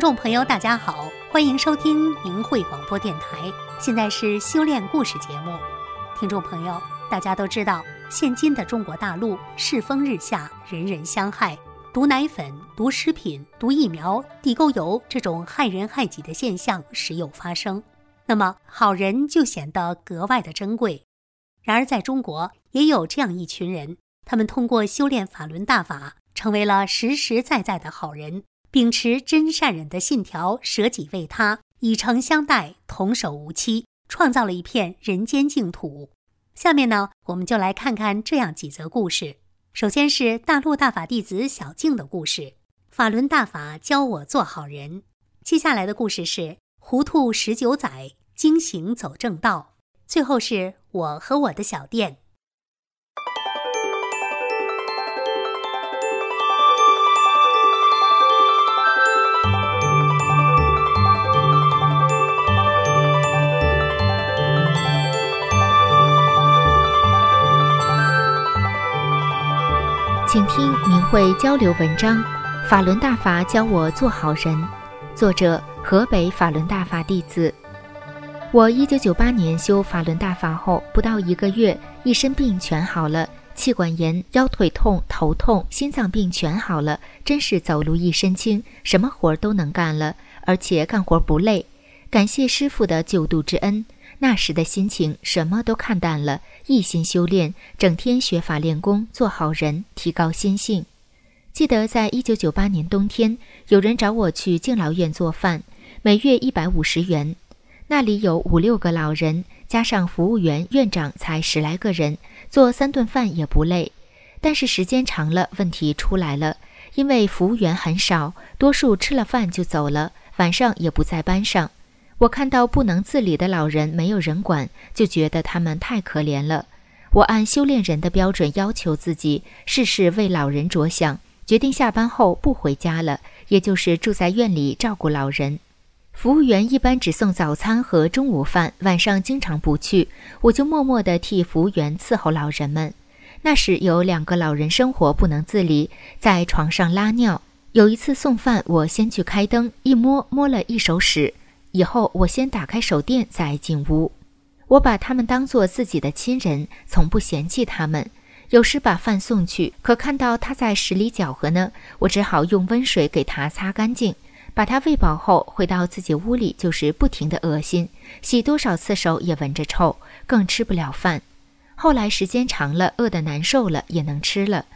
众朋友，大家好，欢迎收听明慧广播电台。现在是修炼故事节目。听众朋友，大家都知道，现今的中国大陆世风日下，人人相害，毒奶粉、毒食品、毒疫苗、地沟油这种害人害己的现象时有发生。那么，好人就显得格外的珍贵。然而，在中国也有这样一群人，他们通过修炼法轮大法，成为了实实在在的好人。秉持真善忍的信条，舍己为他，以诚相待，童叟无欺，创造了一片人间净土。下面呢，我们就来看看这样几则故事。首先是大陆大法弟子小静的故事：法轮大法教我做好人。接下来的故事是糊涂十九载，惊醒走正道。最后是我和我的小店。请听明慧交流文章，《法轮大法教我做好人》，作者河北法轮大法弟子。我一九九八年修法轮大法后，不到一个月，一身病全好了，气管炎、腰腿痛、头痛、心脏病全好了，真是走路一身轻，什么活都能干了，而且干活不累。感谢师傅的救度之恩。那时的心情什么都看淡了，一心修炼，整天学法练功，做好人，提高心性。记得在一九九八年冬天，有人找我去敬老院做饭，每月一百五十元。那里有五六个老人，加上服务员、院长，才十来个人，做三顿饭也不累。但是时间长了，问题出来了，因为服务员很少，多数吃了饭就走了，晚上也不在班上。我看到不能自理的老人没有人管，就觉得他们太可怜了。我按修炼人的标准要求自己，事事为老人着想，决定下班后不回家了，也就是住在院里照顾老人。服务员一般只送早餐和中午饭，晚上经常不去，我就默默地替服务员伺候老人们。那时有两个老人生活不能自理，在床上拉尿。有一次送饭，我先去开灯，一摸摸了一手屎。以后我先打开手电再进屋，我把他们当做自己的亲人，从不嫌弃他们。有时把饭送去，可看到他在屎里搅和呢，我只好用温水给他擦干净。把他喂饱后，回到自己屋里就是不停的恶心，洗多少次手也闻着臭，更吃不了饭。后来时间长了，饿得难受了，也能吃了。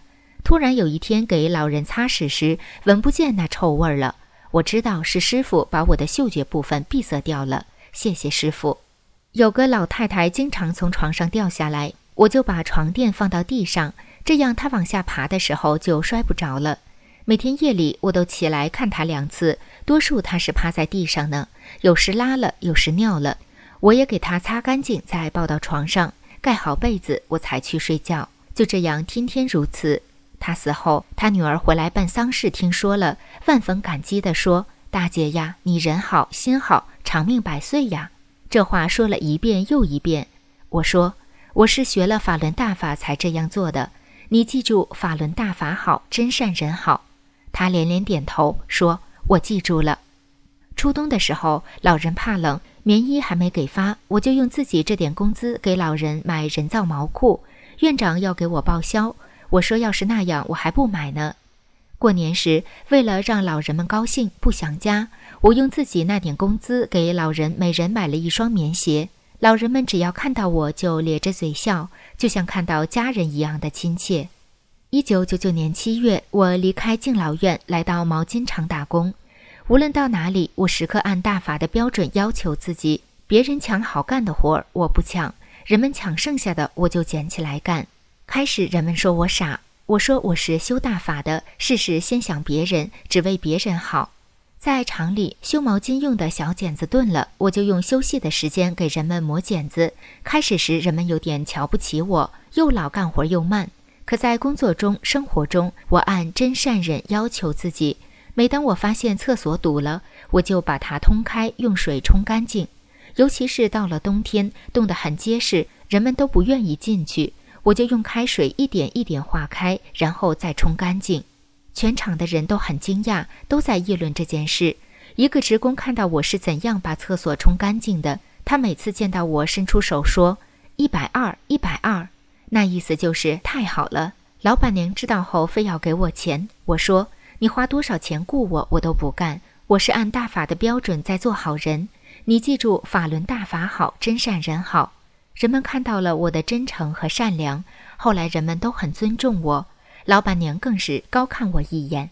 突然有一天给老人擦屎时，闻不见那臭味了。我知道是师傅把我的嗅觉部分闭塞掉了，谢谢师傅。有个老太太经常从床上掉下来，我就把床垫放到地上，这样她往下爬的时候就摔不着了。每天夜里我都起来看她两次，多数她是趴在地上呢，有时拉了，有时尿了，我也给她擦干净，再抱到床上，盖好被子，我才去睡觉。就这样天天如此。他死后，他女儿回来办丧事，听说了，万分感激地说：“大姐呀，你人好心好，长命百岁呀！”这话说了一遍又一遍。我说：“我是学了法轮大法才这样做的，你记住，法轮大法好，真善人好。”他连连点头，说：“我记住了。”初冬的时候，老人怕冷，棉衣还没给发，我就用自己这点工资给老人买人造毛裤。院长要给我报销。我说：“要是那样，我还不买呢。”过年时，为了让老人们高兴，不想家，我用自己那点工资给老人每人买了一双棉鞋。老人们只要看到我就咧着嘴笑，就像看到家人一样的亲切。一九九九年七月，我离开敬老院，来到毛巾厂打工。无论到哪里，我时刻按大法的标准要求自己：别人抢好干的活儿，我不抢；人们抢剩下的，我就捡起来干。开始人们说我傻，我说我是修大法的，事事先想别人，只为别人好。在厂里修毛巾用的小剪子钝了，我就用休息的时间给人们磨剪子。开始时人们有点瞧不起我，又老干活又慢。可在工作中、生活中，我按真善忍要求自己。每当我发现厕所堵了，我就把它通开，用水冲干净。尤其是到了冬天，冻得很结实，人们都不愿意进去。我就用开水一点一点化开，然后再冲干净。全场的人都很惊讶，都在议论这件事。一个职工看到我是怎样把厕所冲干净的，他每次见到我伸出手说：“一百二，一百二。”那意思就是太好了。老板娘知道后非要给我钱，我说：“你花多少钱雇我，我都不干。我是按大法的标准在做好人。你记住，法轮大法好，真善人好。”人们看到了我的真诚和善良，后来人们都很尊重我，老板娘更是高看我一眼。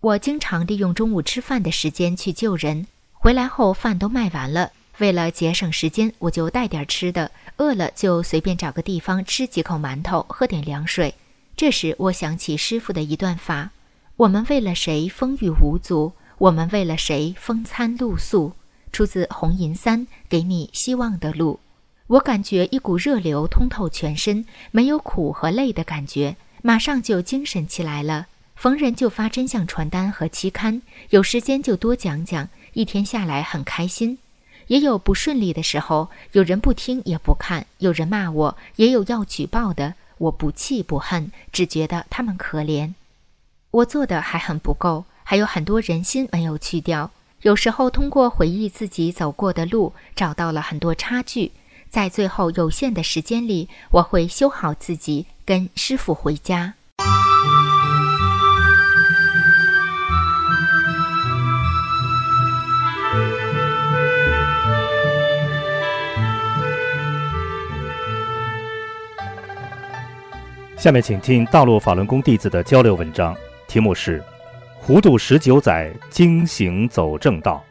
我经常利用中午吃饭的时间去救人，回来后饭都卖完了，为了节省时间，我就带点吃的，饿了就随便找个地方吃几口馒头，喝点凉水。这时我想起师傅的一段法：我们为了谁风雨无阻？我们为了谁风餐露宿？出自《红银三》，给你希望的路。我感觉一股热流通透全身，没有苦和累的感觉，马上就精神起来了。逢人就发真相传单和期刊，有时间就多讲讲，一天下来很开心。也有不顺利的时候，有人不听也不看，有人骂我，也有要举报的。我不气不恨，只觉得他们可怜。我做的还很不够，还有很多人心没有去掉。有时候通过回忆自己走过的路，找到了很多差距。在最后有限的时间里，我会修好自己，跟师傅回家。下面请听大陆法轮功弟子的交流文章，题目是《糊度十九载，惊醒走正道》。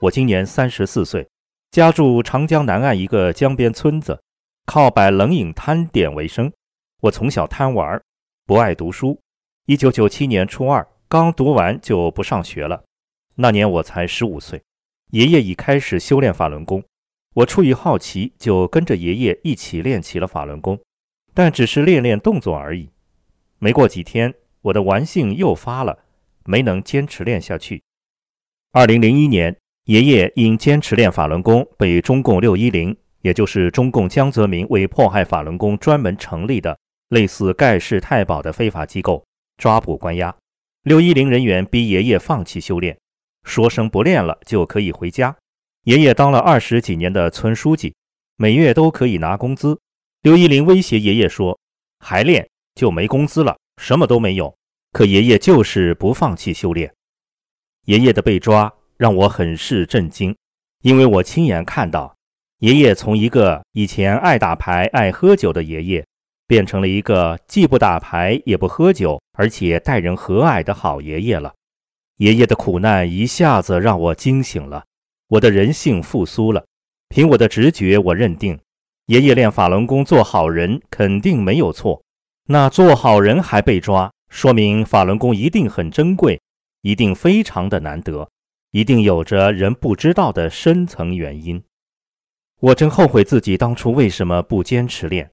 我今年三十四岁。家住长江南岸一个江边村子，靠摆冷饮摊点为生。我从小贪玩，不爱读书。一九九七年初二，刚读完就不上学了。那年我才十五岁，爷爷已开始修炼法轮功。我出于好奇，就跟着爷爷一起练起了法轮功，但只是练练动作而已。没过几天，我的玩性又发了，没能坚持练下去。二零零一年。爷爷因坚持练法轮功，被中共六一零，也就是中共江泽民为迫害法轮功专门成立的类似盖世太保的非法机构抓捕关押。六一零人员逼爷爷放弃修炼，说声不练了就可以回家。爷爷当了二十几年的村书记，每月都可以拿工资。六一零威胁爷爷说：“还练就没工资了，什么都没有。”可爷爷就是不放弃修炼。爷爷的被抓。让我很是震惊，因为我亲眼看到爷爷从一个以前爱打牌、爱喝酒的爷爷，变成了一个既不打牌也不喝酒，而且待人和蔼的好爷爷了。爷爷的苦难一下子让我惊醒了，我的人性复苏了。凭我的直觉，我认定爷爷练法轮功做好人肯定没有错。那做好人还被抓，说明法轮功一定很珍贵，一定非常的难得。一定有着人不知道的深层原因。我真后悔自己当初为什么不坚持练，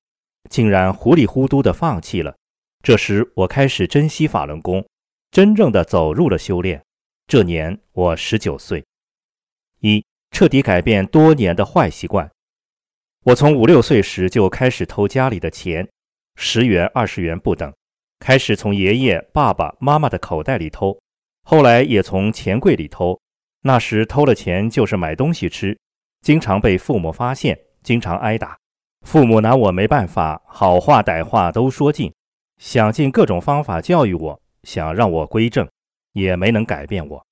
竟然糊里糊涂的放弃了。这时我开始珍惜法轮功，真正的走入了修炼。这年我十九岁。一彻底改变多年的坏习惯。我从五六岁时就开始偷家里的钱，十元、二十元不等，开始从爷爷、爸爸妈妈的口袋里偷，后来也从钱柜里偷。那时偷了钱就是买东西吃，经常被父母发现，经常挨打。父母拿我没办法，好话歹话都说尽，想尽各种方法教育我，想让我归正，也没能改变我。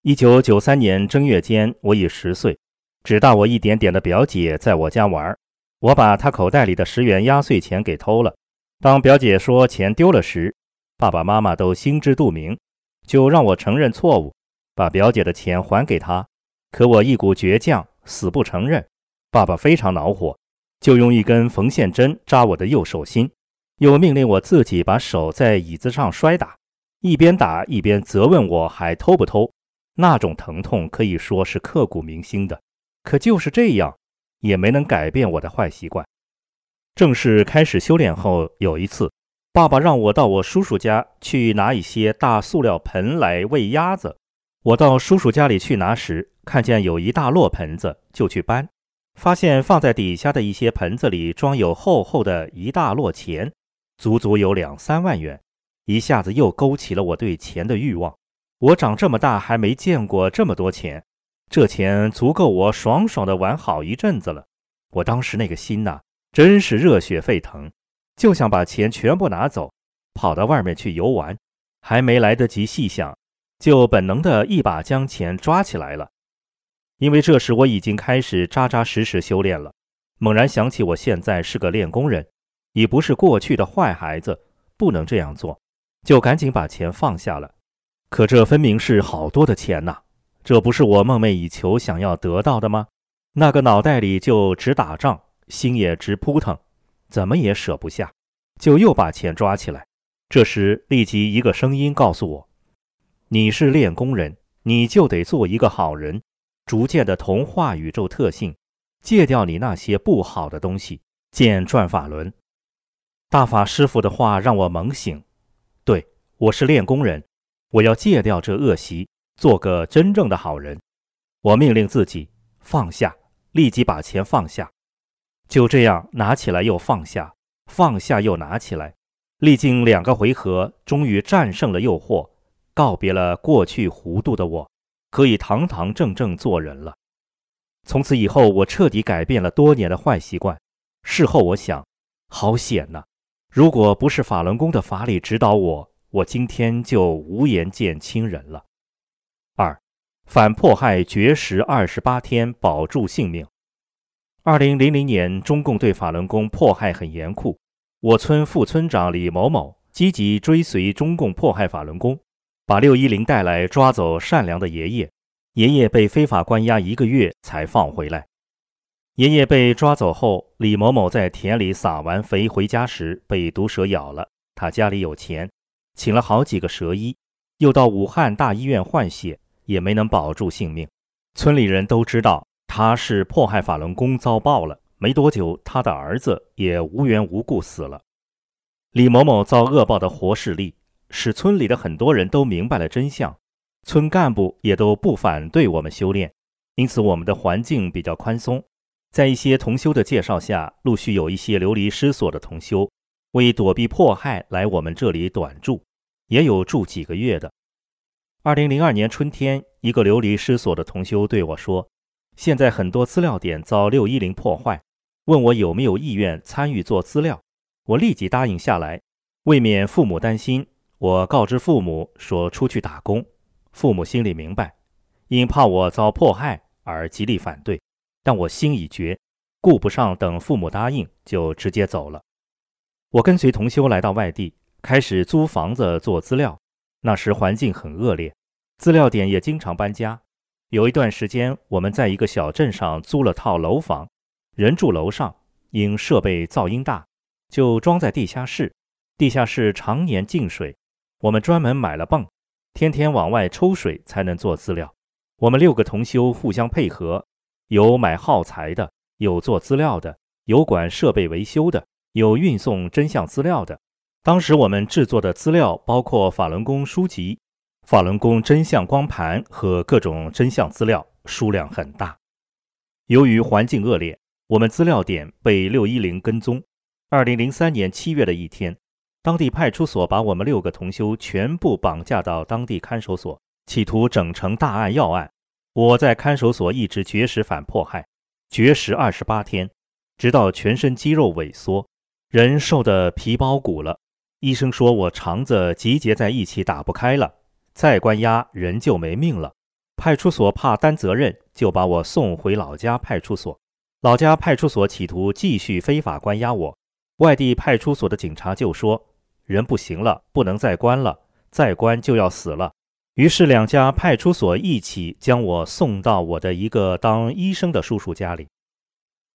一九九三年正月间，我已十岁，只大我一点点的表姐在我家玩，我把她口袋里的十元压岁钱给偷了。当表姐说钱丢了时，爸爸妈妈都心知肚明，就让我承认错误。把表姐的钱还给他，可我一股倔强，死不承认。爸爸非常恼火，就用一根缝线针扎我的右手心，又命令我自己把手在椅子上摔打，一边打一边责问我还偷不偷。那种疼痛可以说是刻骨铭心的。可就是这样，也没能改变我的坏习惯。正式开始修炼后，有一次，爸爸让我到我叔叔家去拿一些大塑料盆来喂鸭子。我到叔叔家里去拿时，看见有一大摞盆子，就去搬，发现放在底下的一些盆子里装有厚厚的一大摞钱，足足有两三万元，一下子又勾起了我对钱的欲望。我长这么大还没见过这么多钱，这钱足够我爽爽的玩好一阵子了。我当时那个心呐，真是热血沸腾，就想把钱全部拿走，跑到外面去游玩。还没来得及细想，就本能的一把将钱抓起来了。因为这时我已经开始扎扎实实修炼了，猛然想起我现在是个练功人，已不是过去的坏孩子，不能这样做，就赶紧把钱放下了。可这分明是好多的钱呐，这不是我梦寐以求想要得到的吗？那个脑袋里就直打仗，心也直扑腾，怎么也舍不下，就又把钱抓起来。这时立即一个声音告诉我：“你是练功人，你就得做一个好人。”逐渐的同化宇宙特性，戒掉你那些不好的东西，见转法轮。大法师傅的话让我猛醒。对我是练功人，我要戒掉这恶习，做个真正的好人。我命令自己放下，立即把钱放下。就这样拿起来又放下，放下又拿起来，历经两个回合，终于战胜了诱惑，告别了过去糊涂的我。可以堂堂正正做人了。从此以后，我彻底改变了多年的坏习惯。事后我想，好险呐！如果不是法轮功的法理指导我，我今天就无颜见亲人了。二，反迫害绝食二十八天，保住性命。二零零零年，中共对法轮功迫害很严酷。我村副村长李某某积极追随中共迫害法轮功。把六一零带来抓走善良的爷爷，爷爷被非法关押一个月才放回来。爷爷被抓走后，李某某在田里撒完肥回家时被毒蛇咬了。他家里有钱，请了好几个蛇医，又到武汉大医院换血，也没能保住性命。村里人都知道他是迫害法轮功遭报了。没多久，他的儿子也无缘无故死了。李某某遭恶报的活事例。使村里的很多人都明白了真相，村干部也都不反对我们修炼，因此我们的环境比较宽松。在一些同修的介绍下，陆续有一些流离失所的同修，为躲避迫害来我们这里短住，也有住几个月的。二零零二年春天，一个流离失所的同修对我说：“现在很多资料点遭六一零破坏，问我有没有意愿参与做资料。”我立即答应下来，为免父母担心。我告知父母说出去打工，父母心里明白，因怕我遭迫害而极力反对，但我心已决，顾不上等父母答应，就直接走了。我跟随同修来到外地，开始租房子做资料。那时环境很恶劣，资料点也经常搬家。有一段时间，我们在一个小镇上租了套楼房，人住楼上，因设备噪音大，就装在地下室。地下室常年进水。我们专门买了泵，天天往外抽水才能做资料。我们六个同修互相配合，有买耗材的，有做资料的，有管设备维修的，有运送真相资料的。当时我们制作的资料包括法轮功书籍、法轮功真相光盘和各种真相资料，数量很大。由于环境恶劣，我们资料点被六一零跟踪。二零零三年七月的一天。当地派出所把我们六个同修全部绑架到当地看守所，企图整成大案要案。我在看守所一直绝食反迫害，绝食二十八天，直到全身肌肉萎缩，人瘦得皮包骨了。医生说我肠子集结在一起打不开了，再关押人就没命了。派出所怕担责任，就把我送回老家派出所。老家派出所企图继续非法关押我，外地派出所的警察就说。人不行了，不能再关了，再关就要死了。于是两家派出所一起将我送到我的一个当医生的叔叔家里。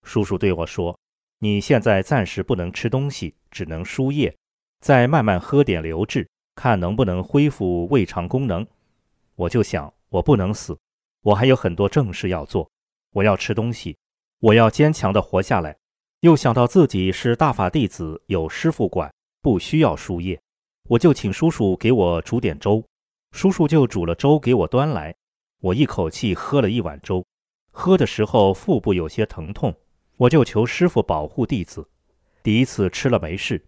叔叔对我说：“你现在暂时不能吃东西，只能输液，再慢慢喝点流质，看能不能恢复胃肠功能。”我就想，我不能死，我还有很多正事要做，我要吃东西，我要坚强地活下来。又想到自己是大法弟子，有师傅管。不需要输液，我就请叔叔给我煮点粥。叔叔就煮了粥给我端来，我一口气喝了一碗粥。喝的时候腹部有些疼痛，我就求师傅保护弟子。第一次吃了没事，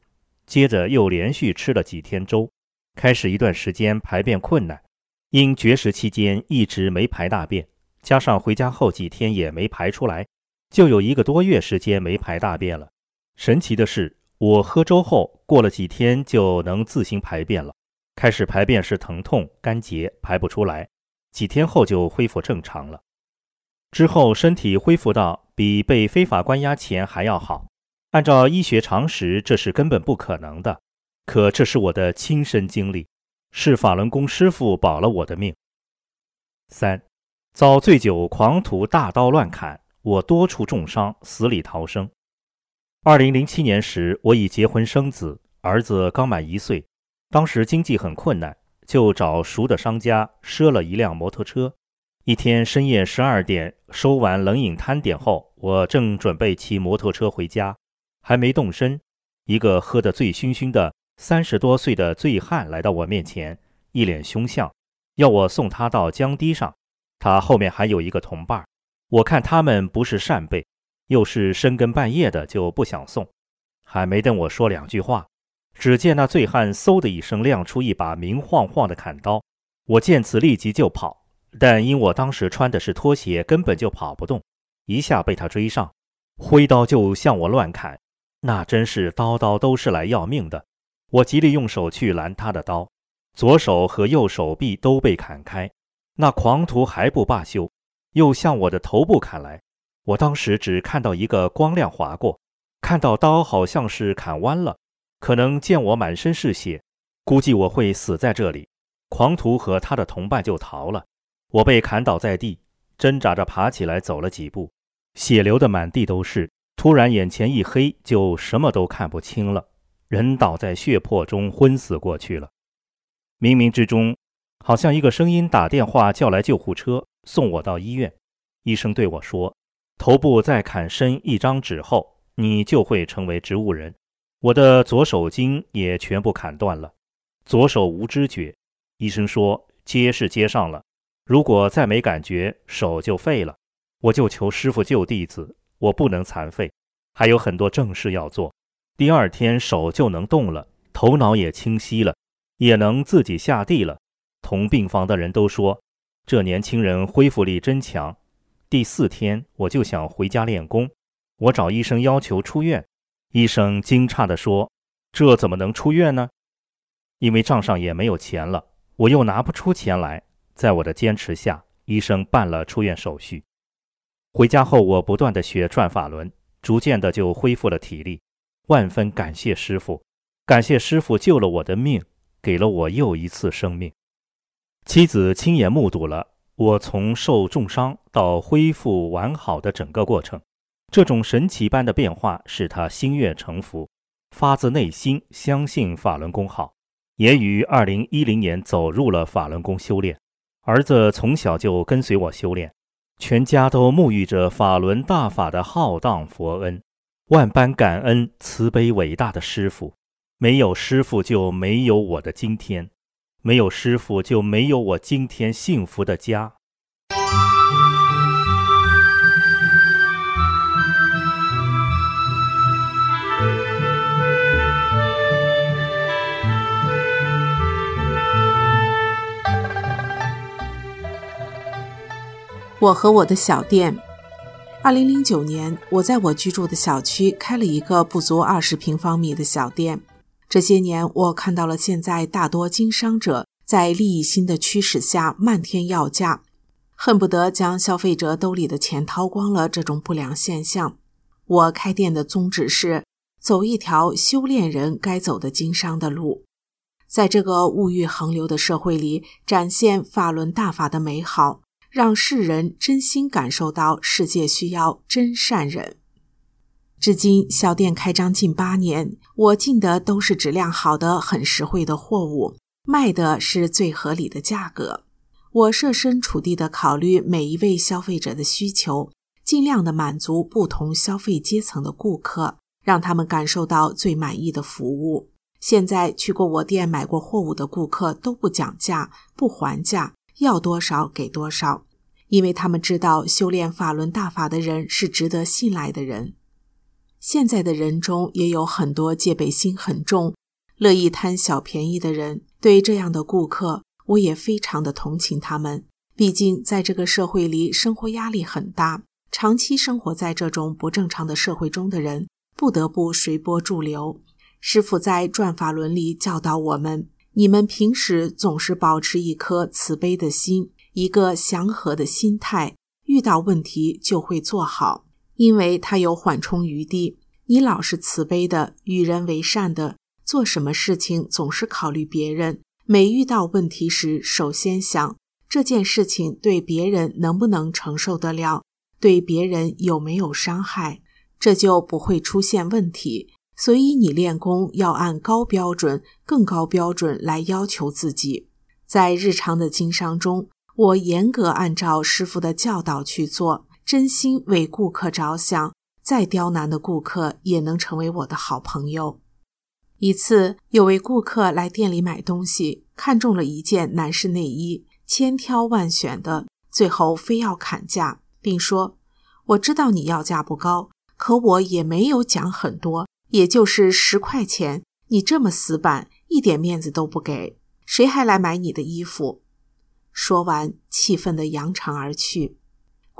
接着又连续吃了几天粥，开始一段时间排便困难，因绝食期间一直没排大便，加上回家后几天也没排出来，就有一个多月时间没排大便了。神奇的是，我喝粥后过了几天就能自行排便了。开始排便是疼痛、干结，排不出来，几天后就恢复正常了。之后身体恢复到比被非法关押前还要好。按照医学常识，这是根本不可能的。可这是我的亲身经历。是法轮功师傅保了我的命。三，遭醉酒狂徒大刀乱砍，我多处重伤，死里逃生。二零零七年时，我已结婚生子，儿子刚满一岁，当时经济很困难，就找熟的商家赊了一辆摩托车。一天深夜十二点收完冷饮摊点后，我正准备骑摩托车回家，还没动身，一个喝得醉醺醺的。三十多岁的醉汉来到我面前，一脸凶相，要我送他到江堤上。他后面还有一个同伴，我看他们不是扇贝，又是深更半夜的，就不想送。还没等我说两句话，只见那醉汉嗖的一声亮出一把明晃晃的砍刀。我见此立即就跑，但因我当时穿的是拖鞋，根本就跑不动，一下被他追上，挥刀就向我乱砍。那真是刀刀都是来要命的。我极力用手去拦他的刀，左手和右手臂都被砍开。那狂徒还不罢休，又向我的头部砍来。我当时只看到一个光亮划过，看到刀好像是砍弯了，可能见我满身是血，估计我会死在这里。狂徒和他的同伴就逃了，我被砍倒在地，挣扎着爬起来走了几步，血流的满地都是。突然眼前一黑，就什么都看不清了。人倒在血泊中，昏死过去了。冥冥之中，好像一个声音打电话叫来救护车，送我到医院。医生对我说：“头部再砍深一张纸后，你就会成为植物人。”我的左手筋也全部砍断了，左手无知觉。医生说接是接上了，如果再没感觉，手就废了。我就求师傅救弟子，我不能残废，还有很多正事要做。第二天手就能动了，头脑也清晰了，也能自己下地了。同病房的人都说，这年轻人恢复力真强。第四天我就想回家练功，我找医生要求出院，医生惊诧地说：“这怎么能出院呢？因为账上也没有钱了，我又拿不出钱来。”在我的坚持下，医生办了出院手续。回家后，我不断的学转法轮，逐渐的就恢复了体力。万分感谢师傅，感谢师傅救了我的命，给了我又一次生命。妻子亲眼目睹了我从受重伤到恢复完好的整个过程，这种神奇般的变化使他心悦诚服，发自内心相信法轮功好，也于二零一零年走入了法轮功修炼。儿子从小就跟随我修炼，全家都沐浴着法轮大法的浩荡佛恩。万般感恩慈悲伟大的师傅，没有师傅就没有我的今天，没有师傅就没有我今天幸福的家。我和我的小店。二零零九年，我在我居住的小区开了一个不足二十平方米的小店。这些年，我看到了现在大多经商者在利益心的驱使下漫天要价，恨不得将消费者兜里的钱掏光了这种不良现象。我开店的宗旨是走一条修炼人该走的经商的路，在这个物欲横流的社会里，展现法轮大法的美好。让世人真心感受到世界需要真善人。至今小店开张近八年，我进的都是质量好的、很实惠的货物，卖的是最合理的价格。我设身处地的考虑每一位消费者的需求，尽量的满足不同消费阶层的顾客，让他们感受到最满意的服务。现在去过我店买过货物的顾客都不讲价、不还价。要多少给多少，因为他们知道修炼法轮大法的人是值得信赖的人。现在的人中也有很多戒备心很重、乐意贪小便宜的人。对这样的顾客，我也非常的同情他们。毕竟在这个社会里，生活压力很大，长期生活在这种不正常的社会中的人，不得不随波逐流。师傅在转法轮里教导我们：你们平时总是保持一颗慈悲的心，一个祥和的心态，遇到问题就会做好，因为它有缓冲余地。你老是慈悲的，与人为善的，做什么事情总是考虑别人。每遇到问题时，首先想这件事情对别人能不能承受得了，对别人有没有伤害，这就不会出现问题。所以你练功要按高标准、更高标准来要求自己。在日常的经商中，我严格按照师傅的教导去做，真心为顾客着想。再刁难的顾客也能成为我的好朋友。一次，有位顾客来店里买东西，看中了一件男士内衣，千挑万选的，最后非要砍价，并说：“我知道你要价不高，可我也没有讲很多，也就是十块钱。你这么死板，一点面子都不给，谁还来买你的衣服？”说完，气愤地扬长而去。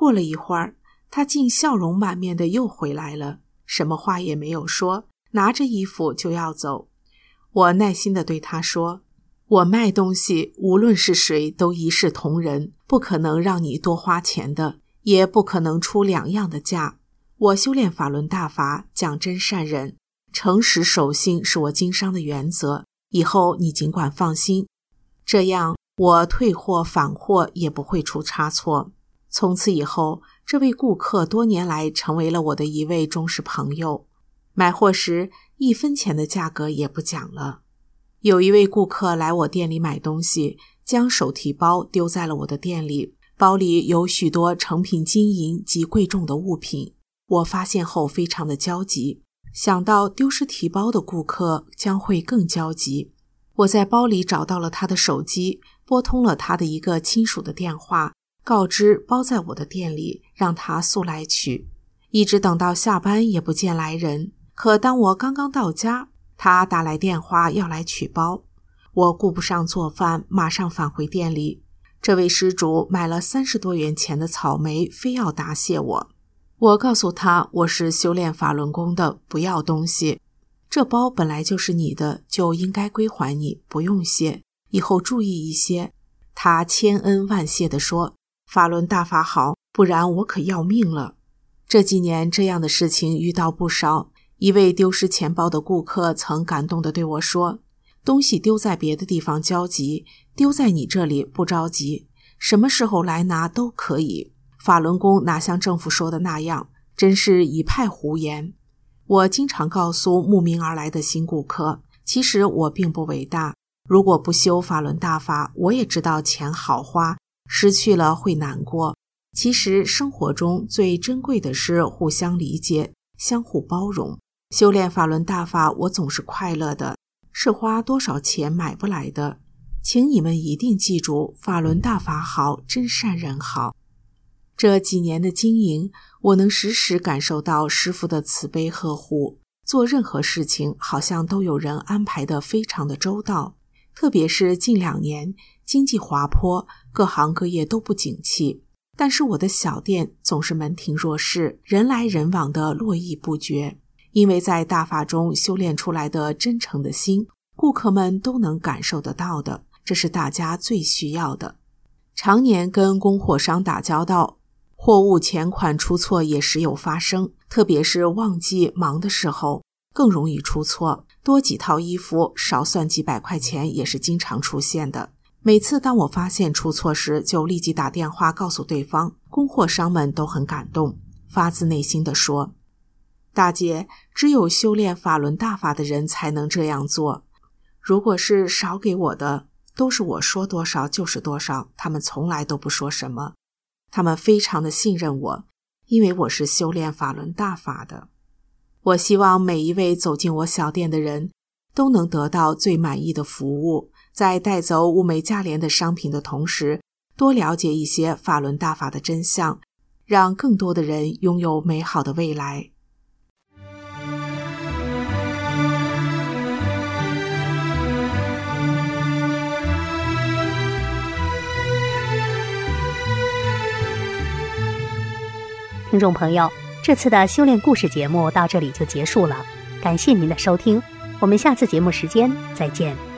过了一会儿。他竟笑容满面的又回来了，什么话也没有说，拿着衣服就要走。我耐心的对他说：“我卖东西，无论是谁都一视同仁，不可能让你多花钱的，也不可能出两样的价。我修炼法轮大法，讲真善人，诚实守信是我经商的原则。以后你尽管放心，这样我退货返货也不会出差错。从此以后。”这位顾客多年来成为了我的一位忠实朋友，买货时一分钱的价格也不讲了。有一位顾客来我店里买东西，将手提包丢在了我的店里，包里有许多成品金银及贵重的物品。我发现后非常的焦急，想到丢失提包的顾客将会更焦急。我在包里找到了他的手机，拨通了他的一个亲属的电话。告知包在我的店里，让他速来取。一直等到下班也不见来人。可当我刚刚到家，他打来电话要来取包。我顾不上做饭，马上返回店里。这位施主买了三十多元钱的草莓，非要答谢我。我告诉他我是修炼法轮功的，不要东西。这包本来就是你的，就应该归还你，不用谢。以后注意一些。他千恩万谢地说。法轮大法好，不然我可要命了。这几年这样的事情遇到不少。一位丢失钱包的顾客曾感动地对我说：“东西丢在别的地方焦急，丢在你这里不着急，什么时候来拿都可以。”法轮功哪像政府说的那样，真是一派胡言。我经常告诉慕名而来的新顾客，其实我并不伟大。如果不修法轮大法，我也知道钱好花。失去了会难过。其实生活中最珍贵的是互相理解、相互包容。修炼法轮大法，我总是快乐的，是花多少钱买不来的。请你们一定记住，法轮大法好，真善人好。这几年的经营，我能时时感受到师傅的慈悲呵护。做任何事情，好像都有人安排的非常的周到。特别是近两年经济滑坡。各行各业都不景气，但是我的小店总是门庭若市，人来人往的络绎不绝。因为在大法中修炼出来的真诚的心，顾客们都能感受得到的，这是大家最需要的。常年跟供货商打交道，货物钱款出错也时有发生，特别是旺季忙的时候更容易出错，多几套衣服少算几百块钱也是经常出现的。每次当我发现出错时，就立即打电话告诉对方。供货商们都很感动，发自内心的说：“大姐，只有修炼法轮大法的人才能这样做。如果是少给我的，都是我说多少就是多少，他们从来都不说什么。他们非常的信任我，因为我是修炼法轮大法的。我希望每一位走进我小店的人都能得到最满意的服务。”在带走物美价廉的商品的同时，多了解一些法轮大法的真相，让更多的人拥有美好的未来。听众朋友，这次的修炼故事节目到这里就结束了，感谢您的收听，我们下次节目时间再见。